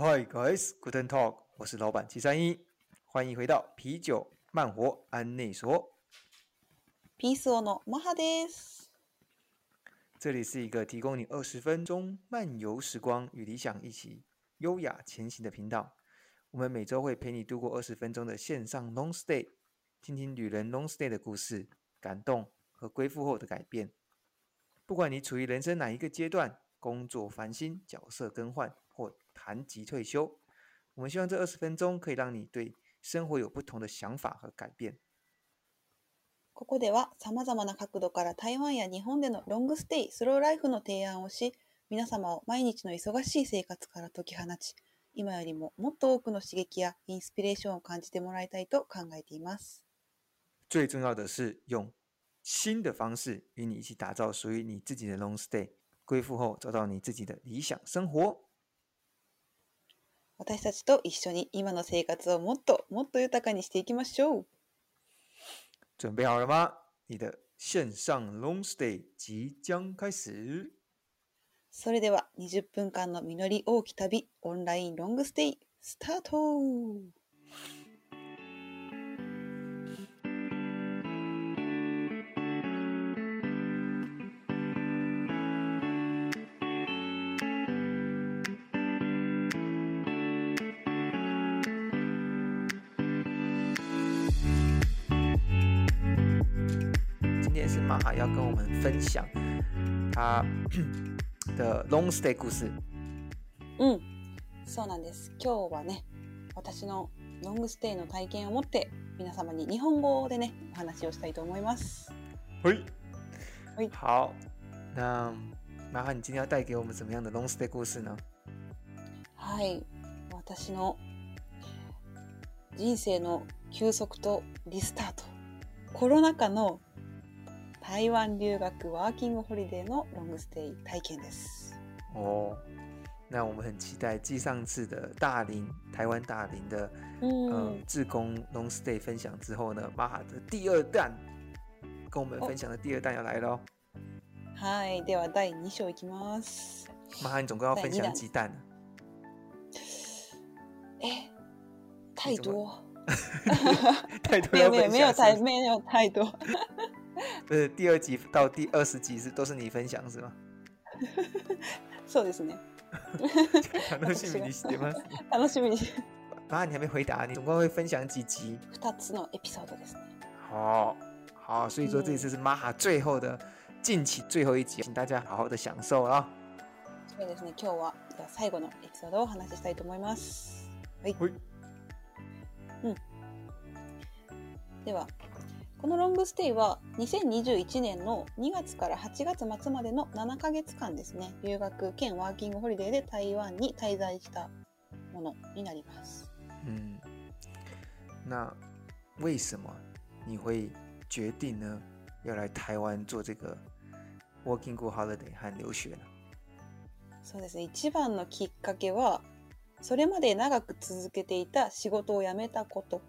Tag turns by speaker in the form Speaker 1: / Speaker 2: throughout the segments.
Speaker 1: Hi guys, Guten Talk，我是老板七三一，欢迎回到啤酒慢活安内所。
Speaker 2: ピースオのマハです。
Speaker 1: 这里是一个提供你二十分钟漫游时光与理想一起优雅前行的频道。我们每周会陪你度过二十分钟的线上 long stay，听听旅人 long stay 的故事、感动和归附后的改变。不管你处于人生哪一个阶段， 工作烦心、角色更换或谈及退休，我们希望这二十分钟可以让你对生活有不同的想法和改变。
Speaker 2: ここでは様々な角度から台湾や日本でのロングステイ、スローライフの提案をし、皆様を毎日の忙しい生活から解き放ち、今よりももっと多くの刺激やインスピレーションを感じてもらいたいと考えています。
Speaker 1: 最重要的是用新的方式与你一起打造属于你自己的 long stay，归附后找到你自己的理想生活。
Speaker 2: 私たちと一緒に今の生活をもっともっと豊かにしていきましょう。
Speaker 1: 准备好了吗？你的线上 long stay 即将开始。
Speaker 2: それでは20分間の実り多き旅、オンラインロングステイ、スタート
Speaker 1: 今天是马哈要跟我们分享他 的 long stay 故事。
Speaker 2: うん、そうなんです。今日はね、私のロングステイの体験をもって、皆様に日本語でね、お話をしたいと思います。
Speaker 1: 嘿，
Speaker 2: 嘿
Speaker 1: 好，那马哈，你今天要带给我们什么样的 long stay 故事呢？
Speaker 2: はい、私の人生の休息とリスタート。コロナ禍の台湾留学ワーキングホリデーのロングステイ体験です。
Speaker 1: 哦，那我们很期待继上次的大林台湾大林的
Speaker 2: うん、
Speaker 1: 呃志工 long stay 分享之后呢，马哈的第二弹跟我们分享的第二弹要来了哦。
Speaker 2: はい、では第2章いきます。
Speaker 1: 马哈，你总共要分享几弹呢？
Speaker 2: え、太多。
Speaker 1: 太多
Speaker 2: 没有没有太没有太多。
Speaker 1: 不是第二集到第二十集是都是你分享是吗？
Speaker 2: そうですね。
Speaker 1: 楽しみにしてます。
Speaker 2: 楽しみに。
Speaker 1: 马哈，你还没回答，你总共会分享几集？
Speaker 2: 二つのエピソードですね。
Speaker 1: 好好，所以说这一次是马哈最後的近期最後一集，请大家好好的享受啊！
Speaker 2: そうですね。今日はじゃあ最後のエピソードをお話ししたいと思います。はい。
Speaker 1: はい
Speaker 2: では、 このロングステイは2021年の2月から8月末までの7ヶ月間ですね。留学兼ワーキングホリデーで台湾に滞在したものになります。
Speaker 1: 嗯，那为什么你会决定呢？要来台湾做这个 working holiday 和留学呢？
Speaker 2: そうですね。一番のきっかけは、それまで長く続けていた仕事を辞めたこと。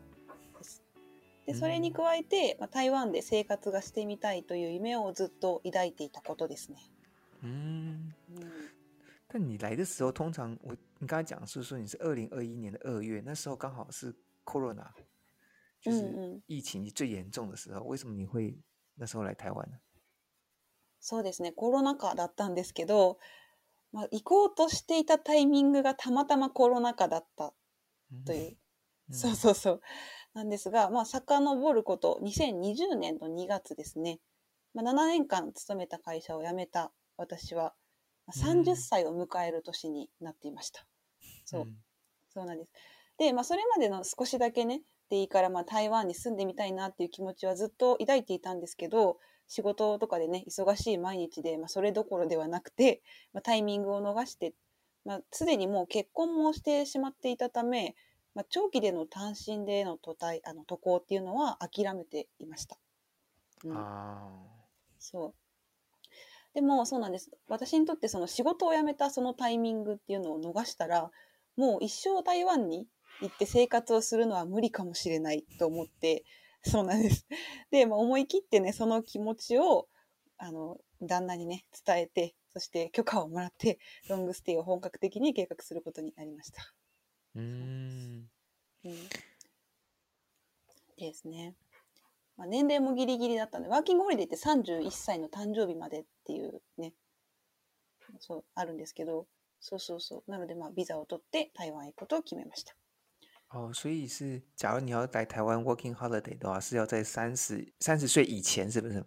Speaker 2: で、
Speaker 1: うん
Speaker 2: それに加えて、まあ、台湾で生活がしてみたいという夢をずっと抱いていたことですね。
Speaker 1: 嗯，
Speaker 2: うん、
Speaker 1: 但你来的时候，通常我你刚才讲是说你是二零二一年的二月，那时候刚好是 corona，就是
Speaker 2: 嗯嗯
Speaker 1: 疫情最严重的时候，为什么你会那时候来台湾呢？
Speaker 2: そうですね。コロナ禍だったんですけど、まあ、行こうとしていたタイミングがたまたまコロナ禍だったという
Speaker 1: 嗯
Speaker 2: そうそうそう。なんですが、まあ、遡ること、2020年の2月ですね。まあ、7年間勤めた会社を辞めた私は、まあ
Speaker 1: うん
Speaker 2: 30歳を迎える年になっていました。そう、
Speaker 1: 嗯
Speaker 2: そうなんです。で、まあ、それまでの少しだけね、でいいから、まあ、台湾に住んでみたいなっていう気持ちはずっと抱いていたんですけど、仕事とかでね、忙しい毎日で、まあ、それどころではなくて、まあ、タイミングを逃して、まあ、すでにもう結婚もしてしまっていたため、まあ、長期での単身での渡台あの渡航っていうのは諦めていました。うん
Speaker 1: 啊，
Speaker 2: そう。でもそうなんです。私にとってその仕事を辞めたそのタイミングっていうのを逃したら、もう一生台湾に行って生活をするのは無理かもしれないと思って、そうなんです。で、まあ、思い切ってね、その気持ちを、あの、旦那にね、伝えて、そして許可をもらって、ロングステイを本格的に計画することになりました。
Speaker 1: うーん。
Speaker 2: うん、ですね。まあ、年齢もギリギリだったので、ワーキングホリデーって31歳の誕生日までっていうね、そう、あるんですけど、そうそうそう。なので、まあ、ビザを取って台湾へ行くことを決めました。
Speaker 1: 哦，所以是，假如你要来台湾 working holiday 的话，是要在三十三十岁以前，是不是？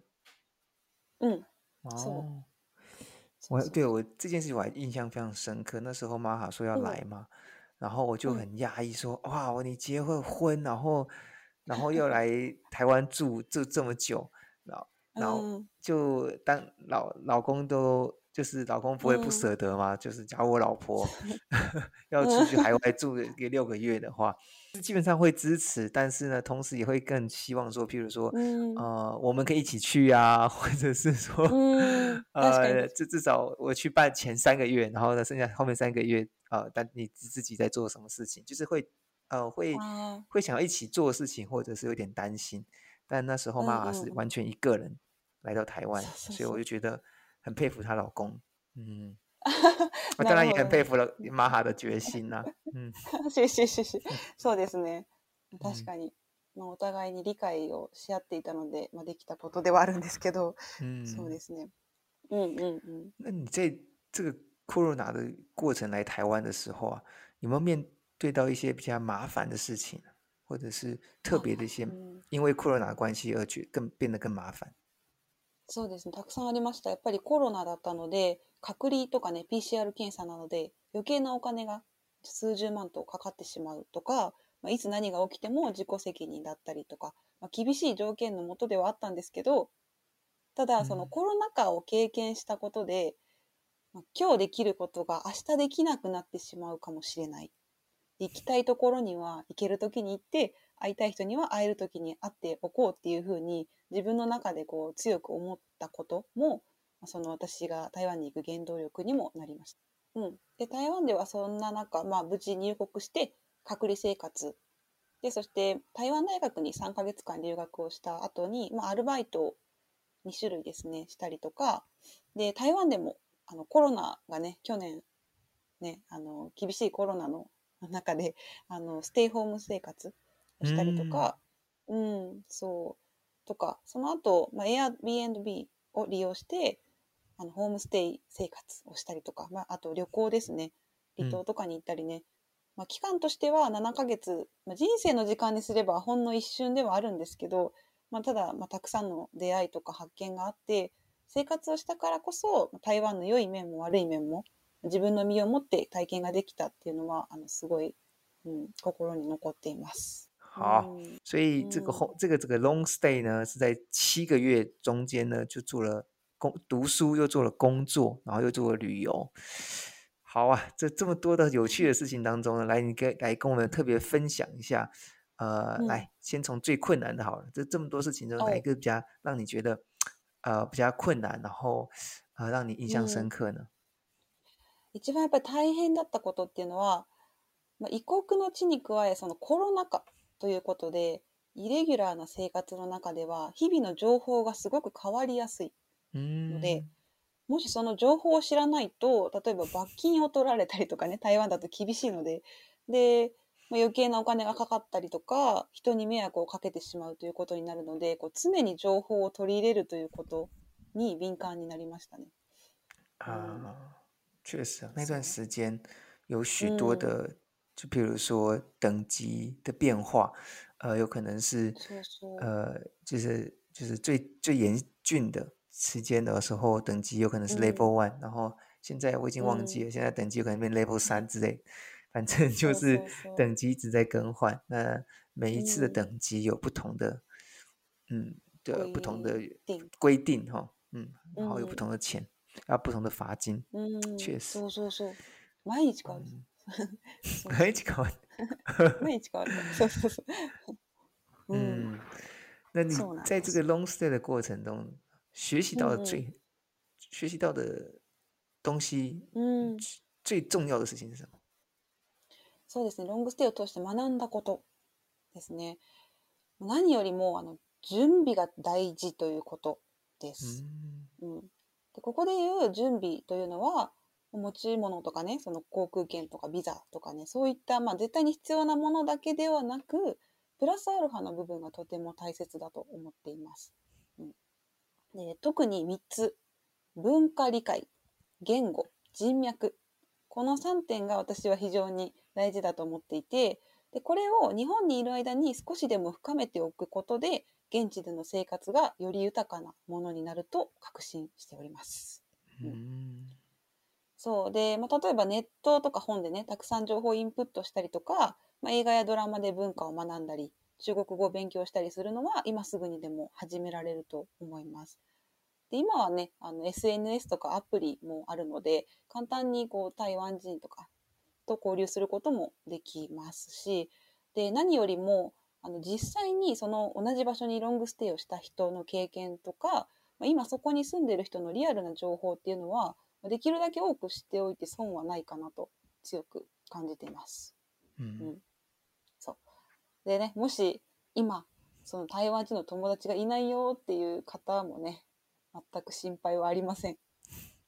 Speaker 2: うん。
Speaker 1: 哦，我对我这件事情我还印象非常深刻。那时候玛哈说要
Speaker 2: 嗯
Speaker 1: 来嘛，然后我就
Speaker 2: 嗯
Speaker 1: 很压抑说，哇，你结婚婚，然后 然后又来台湾住住这么久，然后然后。就当老老公都就是老公不会不
Speaker 2: 嗯
Speaker 1: 舍得吗？就是假如我老婆要出去海外住个六个月的话，基本上会支持，但是呢，同时也会更希望说，譬如说，
Speaker 2: うん。
Speaker 1: 呃，我们可以一起去啊，或者是说，
Speaker 2: うん。確か
Speaker 1: 呃，
Speaker 2: に。
Speaker 1: 至至少我去办前三个月，然后呢，剩下后面三个月，呃，但你自自己在做什么事情，就是会，呃，会
Speaker 2: あ
Speaker 1: 会想要一起做事情，或者是有点担心。但那时候
Speaker 2: 嗯
Speaker 1: 妈妈是
Speaker 2: 嗯
Speaker 1: 完全一个人来到台湾，
Speaker 2: そうそう
Speaker 1: 所以我
Speaker 2: そう
Speaker 1: 就觉得 很佩服她老公。嗯，
Speaker 2: あ。
Speaker 1: 我当然也
Speaker 2: なるほど。
Speaker 1: 很佩服了玛哈的決心呐、嗯
Speaker 2: しししし。そうですね。
Speaker 1: うん
Speaker 2: 確かに。まあ、お互いに理解をし合っていたので、まあ、できたことではあるんですけど、そう
Speaker 1: 嗯
Speaker 2: で。すね。うんうんうん。
Speaker 1: 那你在这个 corona 的过程来台湾的时候啊，有没有面对到一些比较麻烦的事情，或者是特别的一些
Speaker 2: うん
Speaker 1: 因为 corona 的关系而觉更变得更麻烦？
Speaker 2: そうですね。たくさんありました。やっぱりコロナだったので、隔離とかね、PCR 検査なので、余計なお金が数十万とかかってしまうとか、まあ、いつ何が起きても自己責任だったりとか、まあ、厳しい条件のもとではあったんですけど、ただ、その
Speaker 1: うん
Speaker 2: コロナ禍を経験したことで、まあ、今日できることが明日できなくなってしまうかもしれない。行きたいところには行けるときに行って、会いたい人には会えるときに会っておこうっていうふうに自分の中でこう強く思ったことも、その私が台湾に行く原動力にもなりました。うん。で、台湾ではそんな中、まあ無事入国して隔離生活。で、そして台湾大学に3ヶ月間留学をした後に、まあアルバイトを2種類ですね、したりとか、で、台湾でもあのコロナがね、去年ね、あの、厳しいコロナの中で、あの、ステイホーム生活をしたりとか、うん、そう、とか、その後、まあ、Airbnb を利用して、あの、ホームステイ生活をしたりとか、まあ、あと旅行ですね。離島とかに行ったりね。まあ、期間としては7ヶ月、まあ、人生の時間にすればほんの一瞬ではあるんですけど、まあ、ただ、まあ、たくさんの出会いとか発見があって、生活をしたからこそ、台湾の良い面も悪い面も、自分の身をもって体験ができたっていうのは、あの、すごい、うん、心に残っています。
Speaker 1: 好，
Speaker 2: 嗯
Speaker 1: 所以这个后、这个这个 long stay 呢，是在七个月中间呢，就做了工读书，又做了工作，然后又做了旅游。好啊，这这么多的有趣的事情当中呢，来你跟来跟我们特别分享一下。呃，
Speaker 2: 嗯
Speaker 1: 来先从最困难的好了，这这么多事情中，哪一
Speaker 2: 哦
Speaker 1: 个比较让你觉得呃比较困難，然后呃让你印象深刻呢？
Speaker 2: 一番やっぱり大変だったことっていうのは、まあ、異国の地に加え、そのコロナ禍 ということで、イレギュラーな生活の中では、日々の情報がすごく変わりやすい。
Speaker 1: 嗯，
Speaker 2: でもしその情報を知らないと、例えば罰金を取られたりとかね、台湾だと厳しいので、で、まあ余計なお金がかかったりとか、人に迷惑をかけてしまうということになるので、こう常に情報を取り入れるということに敏感になりましたね。
Speaker 1: 啊，确实啊，那段
Speaker 2: 是
Speaker 1: 时间有许多
Speaker 2: 嗯
Speaker 1: 的，就比如说等级的变化，呃，有可能是
Speaker 2: そうそう。
Speaker 1: 呃，就是就是最最严峻的时间的时候，等级有可能是 Level One，、然后现在我已经忘记了，现在等级有可能变 Level 三之类，反正就
Speaker 2: そう
Speaker 1: 是
Speaker 2: そうそう
Speaker 1: 等级一直在更换。那每一次的
Speaker 2: 嗯
Speaker 1: 等级有不同的，嗯的不同的
Speaker 2: 规定
Speaker 1: 规定哈，嗯，然后有不
Speaker 2: 嗯
Speaker 1: 同的钱，要不同的罚金。
Speaker 2: うん、
Speaker 1: チェス
Speaker 2: そうそうそう。毎日変わる。
Speaker 1: 毎日変わる。
Speaker 2: 毎日変わる。そうそうそう。うん。
Speaker 1: 嗯，那你在这个 long stay 的过程中，学习到的
Speaker 2: 嗯嗯
Speaker 1: 最、学习到的东西，
Speaker 2: うん。
Speaker 1: 最重要的事情是什么？
Speaker 2: そうですね。ロングステイを通して学んだことですね。何よりも、あの、準備が大事ということです。
Speaker 1: 嗯
Speaker 2: うん。でここでいう準備というのは、持ち物とかね、その航空券とかビザとかね、そういった、まあ、絶対に必要なものだけではなく、プラスアルファの部分がとても大切だと思っています。うん、で特に3つ、文化理解、言語、人脈。この3点が私は非常に大事だと思っていて、でこれを日本にいる間に少しでも深めておくことで、現地での生活がより豊かなものになると確信しております。
Speaker 1: うん
Speaker 2: そうで、まあ、例えばネットとか本でねたくさん情報をインプットしたりとか、まあ、映画やドラマで文化を学んだり中国語を勉強したりするのは今すぐにでも始められると思います。で今はねあの SNS とかアプリもあるので簡単にこう台湾人とかと交流することもできますしで何よりもあの実際にその同じ場所にロングステイをした人の経験とか、まあ、今そこに住んでる人のリアルな情報っていうのはできるだけ多く知っておいて損はないかなと強く感じています。
Speaker 1: うん
Speaker 2: でね、もし今、その台湾人の友達がいないよっていう方もね、全く心配はありません。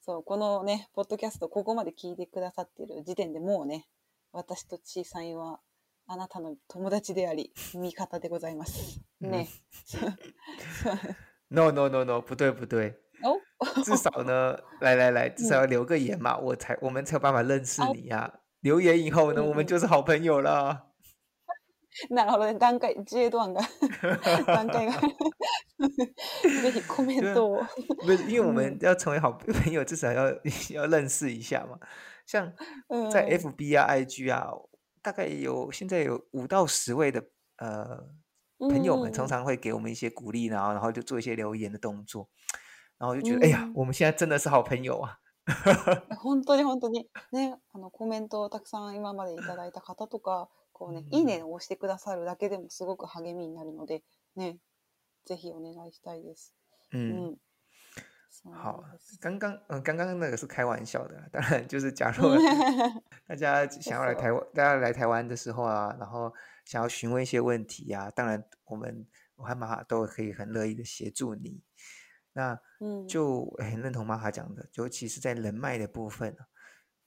Speaker 2: そう、このね、ポッドキャストここまで聞いてくださっている時点でもうね、私とちいさんはあなたの友達であり、味方でございます。ね。そうそう
Speaker 1: ，no no no no，不对不对，
Speaker 2: 哦，
Speaker 1: 至少呢，来来来，至少要留个言嘛，我才我们才有办法认识
Speaker 2: 哦
Speaker 1: 你呀、留言以后呢，
Speaker 2: 嗯
Speaker 1: 我们
Speaker 2: 嗯
Speaker 1: 就是好朋友了。
Speaker 2: なるほどね、段階、自衛ドアンが、段階が。ぜひコメントを。
Speaker 1: 不是，因为我们
Speaker 2: 嗯
Speaker 1: 要成为好朋友，至少要要认识一下嘛。像
Speaker 2: うん
Speaker 1: 在 FB 啊、IG 啊，大概有现在有五到十位的呃朋友们，常
Speaker 2: うん
Speaker 1: 常会给我们一些鼓励，然后然后就做一些留言的动作， 然后就觉得、哎呀
Speaker 2: 嗯，
Speaker 1: 我们现在真的是好朋友啊。
Speaker 2: 本当に本当にねあのコメントをたくさん今までいただいた方とかこうね、
Speaker 1: うん
Speaker 2: いいねを押してくださるだけでもすごく励みになるのでねぜひお願いしたいです。う
Speaker 1: 嗯，
Speaker 2: ん、そう
Speaker 1: 好
Speaker 2: です。
Speaker 1: 刚刚嗯、呃刚刚那个是开玩笑的啦，当然就是假如大家想要来台湾，大家来台湾的时候啊，然后想要询问一些问题啊，当然我们我和玛哈都可以很乐意的协助你。 那
Speaker 2: うん
Speaker 1: 就很认同玛哈讲的，尤其是在人脉的部分啊，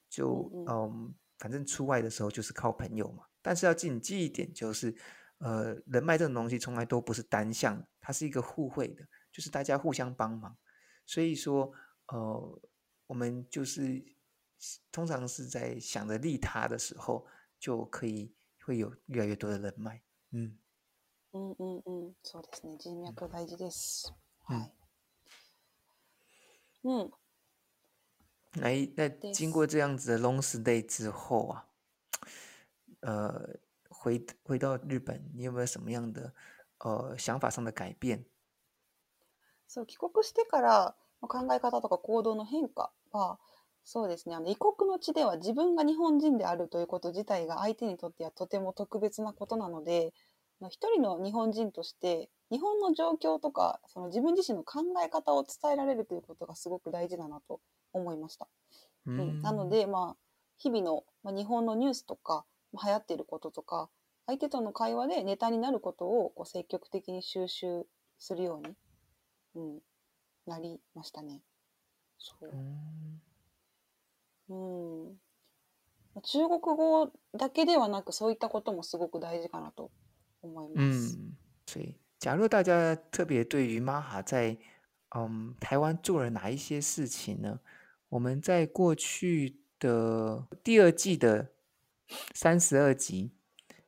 Speaker 1: 就
Speaker 2: 嗯
Speaker 1: 嗯，反正出外的时候就是靠朋友嘛。但是要谨记一点，就是呃，人脉这种东西从来都不是单向的，它是一个互惠的，就是大家互相帮忙。所以说，呃，我们就是通常是在想着利他的时候，就可以会有越来越多的人脉。嗯
Speaker 2: うんうんうんそうですね人脈大事です。
Speaker 1: うん
Speaker 2: はい。 うん
Speaker 1: 那一那
Speaker 2: 对
Speaker 1: 经过这样子的 long stay 之后啊，呃，回回到日本，你有没有什么样的呃想法上的改变？
Speaker 2: そう帰国してからまあ考え方とか行動の変化はそうですねあの異国の地では自分が日本人であるということ自体が相手にとってはとても特別なことなのでまあ一人の日本人として日本の状況とかその自分自身の考え方を伝えられるということがすごく大事だなと思いました。うん、なので、まあ、日々の、まあ、日本のニュースとか、まあ、流行っていることとか相手との会話でネタになることをこう積極的に収集するように、うん、なりましたね。そう。
Speaker 1: 嗯
Speaker 2: うん。まあ中国語だけではなくそういったこともすごく大事かなと思います。
Speaker 1: 嗯，所以假如大家特别对于玛哈在嗯台湾做了哪一些事情呢？我们在过去的第二季的三十二集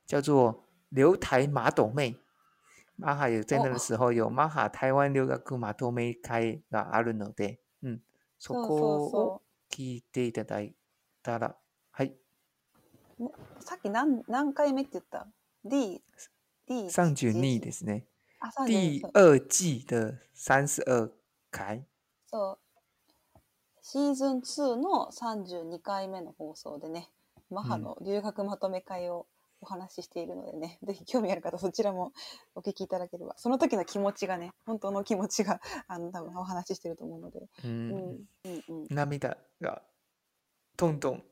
Speaker 1: 叫做“留台马斗妹”，玛哈有在那个
Speaker 2: 哦
Speaker 1: 时候有玛哈台湾留学马斗妹会があるので、うん、そこを聞いていただいたら、はい、
Speaker 2: う。さっき何何回目って言った？D
Speaker 1: 上九二ですね。
Speaker 2: あ、32そう
Speaker 1: 第二季的三十二回。
Speaker 2: そう。シーズン2の32回目の放送でね、マハの留学まとめ会をお話ししているのでね、ぜひ興味ある方そちらもお聞きいただければ、その時の気持ちがね、本当の気持ちが、あの、多分お話ししてると思うので、
Speaker 1: う
Speaker 2: うん、
Speaker 1: ん、
Speaker 2: うん、うん。
Speaker 1: 涙がどんどん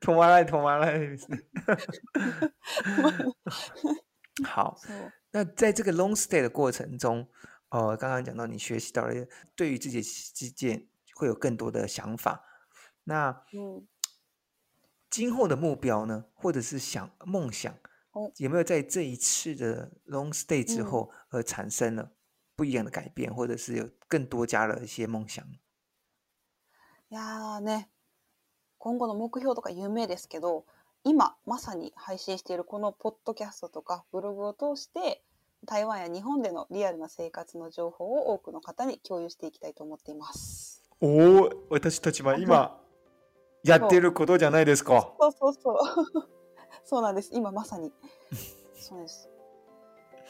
Speaker 1: 止まらない止まらないですね。好，
Speaker 2: そう。
Speaker 1: 那在这个 long stay 的过程中，呃，刚刚讲到你学习到了对于自己的界 会有更多的想法。那
Speaker 2: うん。
Speaker 1: 今后的目标呢，或者是想梦想
Speaker 2: 哦，
Speaker 1: 有没有在这一次的 long stay 之
Speaker 2: 嗯
Speaker 1: 后而产生了不一样的改变，或者是有更多加了一些梦想？
Speaker 2: いやーね、今後の目標とか夢ですけど、 今まさに配信しているこのポッドキャストとかブログを通して、台湾や日本でのリアルな生活の情報を多くの方に共有していきたいと思っています。
Speaker 1: おお、私たちは今やってることじゃないですか。
Speaker 2: そうそうそう。そうなんです。今まさに。そうです。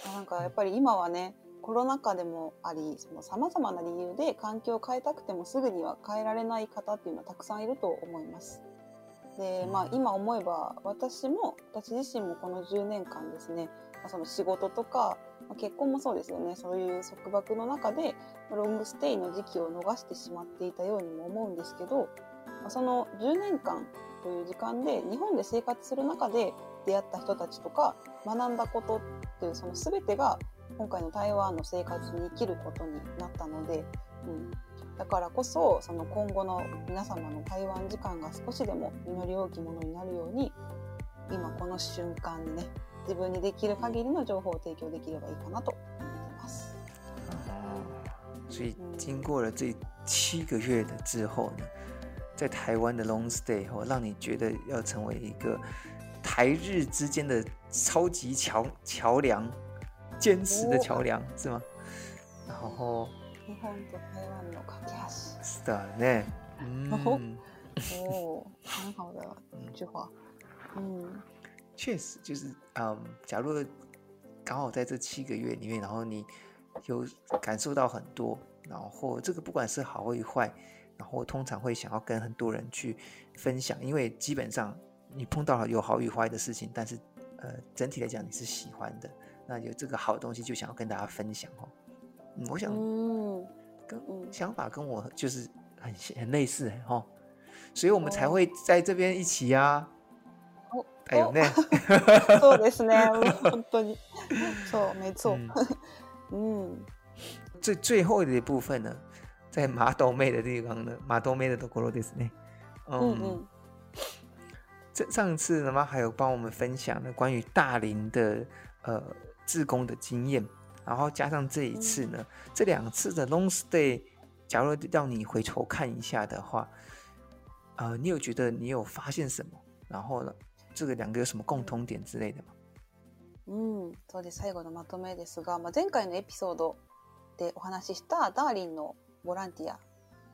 Speaker 2: なんかやっぱり今はね、コロナ禍でもあり、その様々な理由で環境を変えたくてもすぐには変えられない方っていうのはたくさんいると思います。で、まあ今思えば私も、私自身もこの10年間ですね、まあその仕事とか、まあ結婚もそうですよね、そういう束縛の中でロングステイの時期を逃してしまっていたようにも思うんですけど、まあその10年間という時間で日本で生活する中で出会った人たちとか学んだことっていうその全てが今回の台湾の生活に生きることになったので、うん、だからこそその今後の皆様の台湾時間が少しでも実り多きものになるように今この瞬間にね自分にできる限りの情報を提供できればいいかなと思っています。
Speaker 1: 所以
Speaker 2: 嗯
Speaker 1: 经过了这七个月的之后呢，在台湾的 long stay 后，让你觉得要成为一个台日之间的超级桥桥梁，坚实的
Speaker 2: 哦
Speaker 1: 桥梁是吗？然后
Speaker 2: 日本と台湾の架け橋。
Speaker 1: 是的呢，嗯，
Speaker 2: 哦，很好的一句话。嗯
Speaker 1: 确实就是，嗯，假如刚好在这七个月里面，然后你有感受到很多，然后这个不管是好与坏，然后通常会想要跟很多人去分享，因为基本上你碰到了有好与坏的事情，但是呃整体来讲你是喜欢的，那有这个好的东西就想要跟大家分享哦。 嗯，我想
Speaker 2: 嗯
Speaker 1: 跟
Speaker 2: 嗯
Speaker 1: 想法跟我就是很很类似哦，所以我们才
Speaker 2: 哦
Speaker 1: 会在这边一起呀、
Speaker 2: お
Speaker 1: 还有呢。
Speaker 2: そうですね。本当に。そう、没错。
Speaker 1: 嗯
Speaker 2: 嗯
Speaker 1: 最最后的一部分呢，在马斗妹的地方呢，马斗妹的ところですね。
Speaker 2: 嗯嗯
Speaker 1: 这上次呢妈还有帮我们分享了关于大龄的呃志工的经验， 然后加上这一次呢，这两次的 long stay，假如让你回头看一下的话，呃，你有觉得你有发现什么？然后呢，这个两个有什么共通点之类的吗？
Speaker 2: うん、そうです最後のまとめですが、まあ、前回のエピソードでお話ししたダーリンのボランティア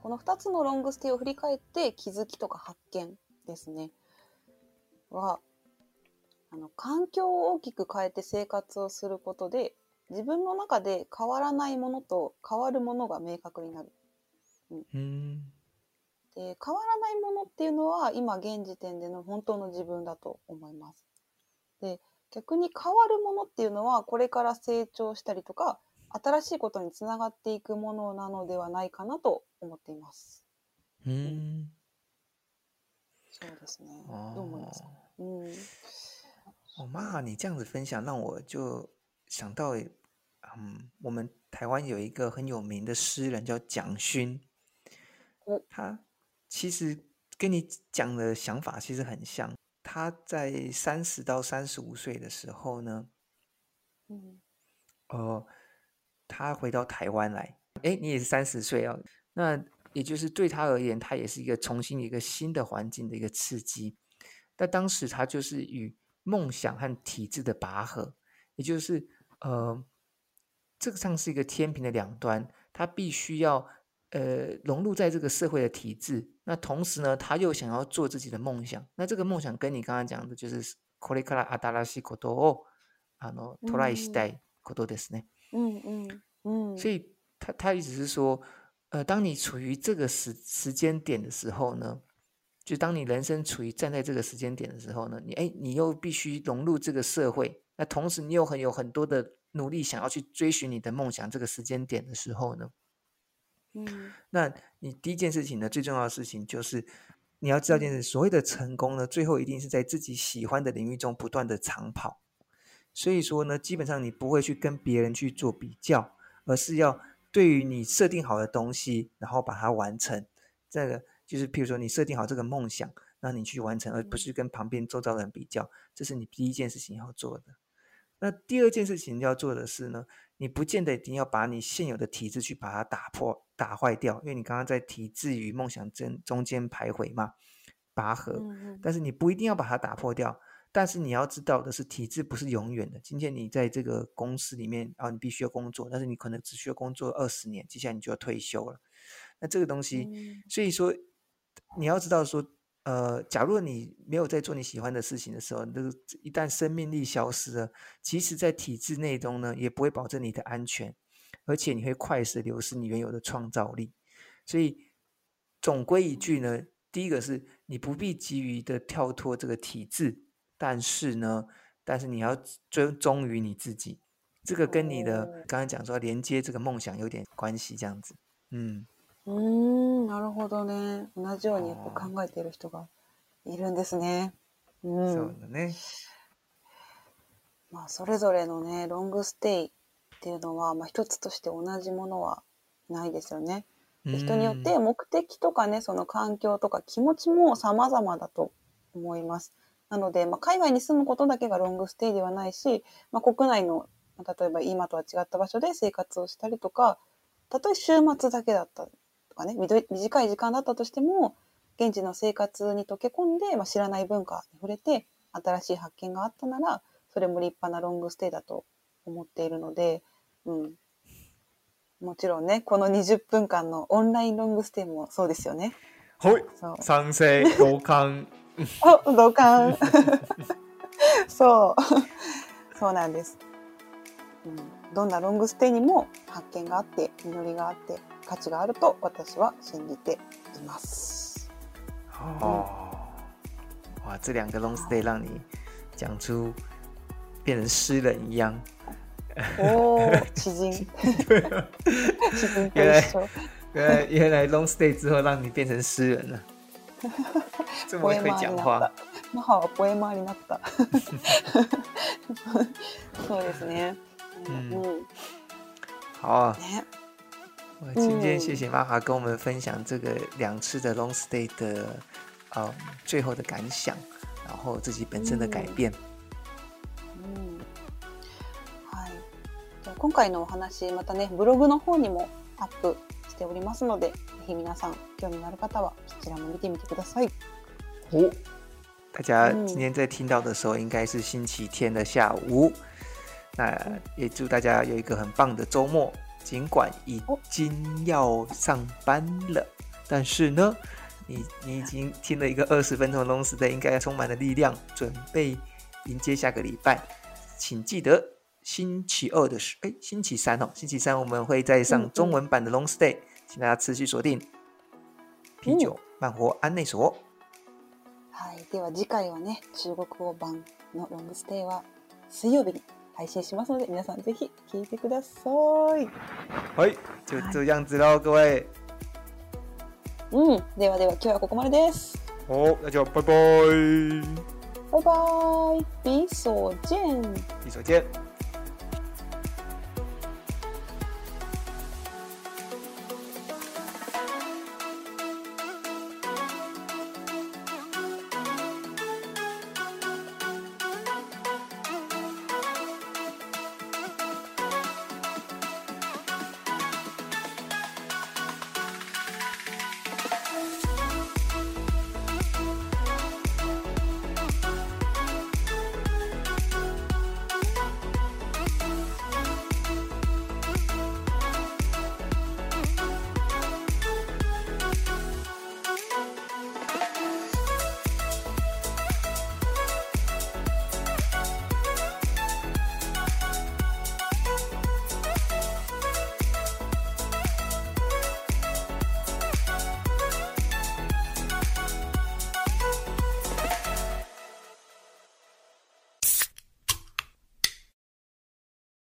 Speaker 2: この2つのロングステイを振り返って気づきとか発見ですねはあの環境を大きく変えて生活をすることで自分の中で変わらないものと変わるものが明確になる
Speaker 1: 嗯
Speaker 2: で変わらないものっていうのは今現時点での本当の自分だと思います。で逆に変わるものっていうのはこれから成長したりとか新しいことにつながっていくものなのではないかなと思っています。
Speaker 1: 嗯，
Speaker 2: そうですね。どう思いますか？うん。
Speaker 1: 哦妈，你这样子分享，让我就想到，嗯，我们台湾有一个很有名的诗人叫蒋勋
Speaker 2: 哦，
Speaker 1: 他其实跟你讲的想法其实很像。他在三十到三十五岁的时候呢，
Speaker 2: 嗯
Speaker 1: 呃，他回到台湾来，哎，你也是三十岁哦，那也就是对他而言，他也是一个重新一个新的环境的一个刺激。但当时他就是与梦想和体制的拔河，也就是呃，这个像是一个天平的两端，他必须要呃融入在这个社会的体制，那同时呢，他又想要做自己的梦想，那这个梦想跟你刚刚讲的就是これから新しいことをあのトライしたいことですね。
Speaker 2: うんうんうん。
Speaker 1: 所以他他意思是说，呃，当你处于这个时时间点的时候呢，就当你人生处于站在这个时间点的时候呢，你哎，你又必须融入这个社会，那同时你又很有很多的 努力想要去追寻你的梦想，这个时间点的时候呢，
Speaker 2: 嗯
Speaker 1: 那你第一件事情呢，最重要的事情就是你要知道一件事，所谓的成功呢，最后一定是在自己喜欢的领域中不断的长跑。所以说呢，基本上你不会去跟别人去做比较，而是要对于你设定好的东西，然后把它完成。这个就是譬如说你设定好这个梦想，那你去完成，而不是跟旁边周遭的人比较，这是你第一件事情要做的。那第二件事情要做的是呢，你不见得一定要把你现有的体制去把它打破、打坏掉，因为你刚刚在体制与梦想中中间徘徊嘛，拔河。但是你不一定要把它打破掉，但是你要知道的是，体制不是永远的。今天你在这个公司里面啊，你必须要工作，但是你可能只需要工作二十年，接下来你就要退休了。那这个东西，
Speaker 2: 嗯
Speaker 1: 所以说你要知道说，呃，假如你没有在做你喜欢的事情的时候，那个一旦生命力消失了，其实在体制内中呢，也不会保证你的安全，而且你会快速流失你原有的创造力。所以总归一句呢，第一个是你不必急于的跳脱这个体制，但是呢，但是你要尊忠于你自己。这个跟你的
Speaker 2: 哦
Speaker 1: 刚刚讲说连接这个梦想有点关系，这样子。嗯，
Speaker 2: うーん、なるほどね。同じようにやっぱ考えている人がいるんですね。う。
Speaker 1: そうんだね。
Speaker 2: まあ、それぞれのね、ロングステイっていうのは、まあ、一つとして同じものはないですよね。で人によって目的とかね、その環境とか気持ちも様々だと思います。なので、まあ、海外に住むことだけがロングステイではないし、まあ、国内の、まあ例えば今とは違った場所で生活をしたりとか、たとえ週末だけだったとかね、短い時間だったとしても、現地の生活に溶け込んで、まあ、知らない文化に触れて、新しい発見があったなら、それも立派なロングステイだと思っているので、うん。もちろんね、この20分間のオンラインロングステイもそうですよね。
Speaker 1: はい。賛成、同感。
Speaker 2: あ、同感。そう。そうなんです。うん、どんなロングステイにも発見があって、実りがあって、価値があると私は信じています。
Speaker 1: 哦，哇，这两个 long stay 让你讲出变成诗人一样。
Speaker 2: おー、知人。知人と一緒。
Speaker 1: 原来原来 long stay 之后让你变成诗人了，这么会讲话。
Speaker 2: マハはポエマーになった。そうですね。
Speaker 1: うん
Speaker 2: うん。
Speaker 1: 好啊，
Speaker 2: ね。
Speaker 1: 我今天谢谢妈妈跟我们分享这个两次的 long stay 的呃最后的感想，然后自己本身的改变。
Speaker 2: うんはい。じゃあ今回のお話またねブログの方にもアップしておりますので、ぜひ皆さん興味のある方はそちらも見てみてください。
Speaker 1: 哦，大家
Speaker 2: 嗯
Speaker 1: 今天在听到的时候，应该是星期天的下午。那也祝大家有一个很棒的周末。 尽管已经要上班了，但是呢，你你已经听了一个二十分钟的 long stay，应该充满了力量，准备迎接下个礼拜。请记得星期二的时，哎，星期三哦，星期三我们会再上
Speaker 2: 嗯嗯
Speaker 1: 中文版的 long stay，请大家持续锁定啤酒慢活安内所。
Speaker 2: はい。では次回はね中国語版のロングステイは水曜日に 配信しますので皆さんぜひ聞いてください。
Speaker 1: 哎，就这样子喽，各位。
Speaker 2: うん。ではでは今日はここまでです。
Speaker 1: 好，那就拜拜，
Speaker 2: バイバイ。ビーソージェン。
Speaker 1: 一手见。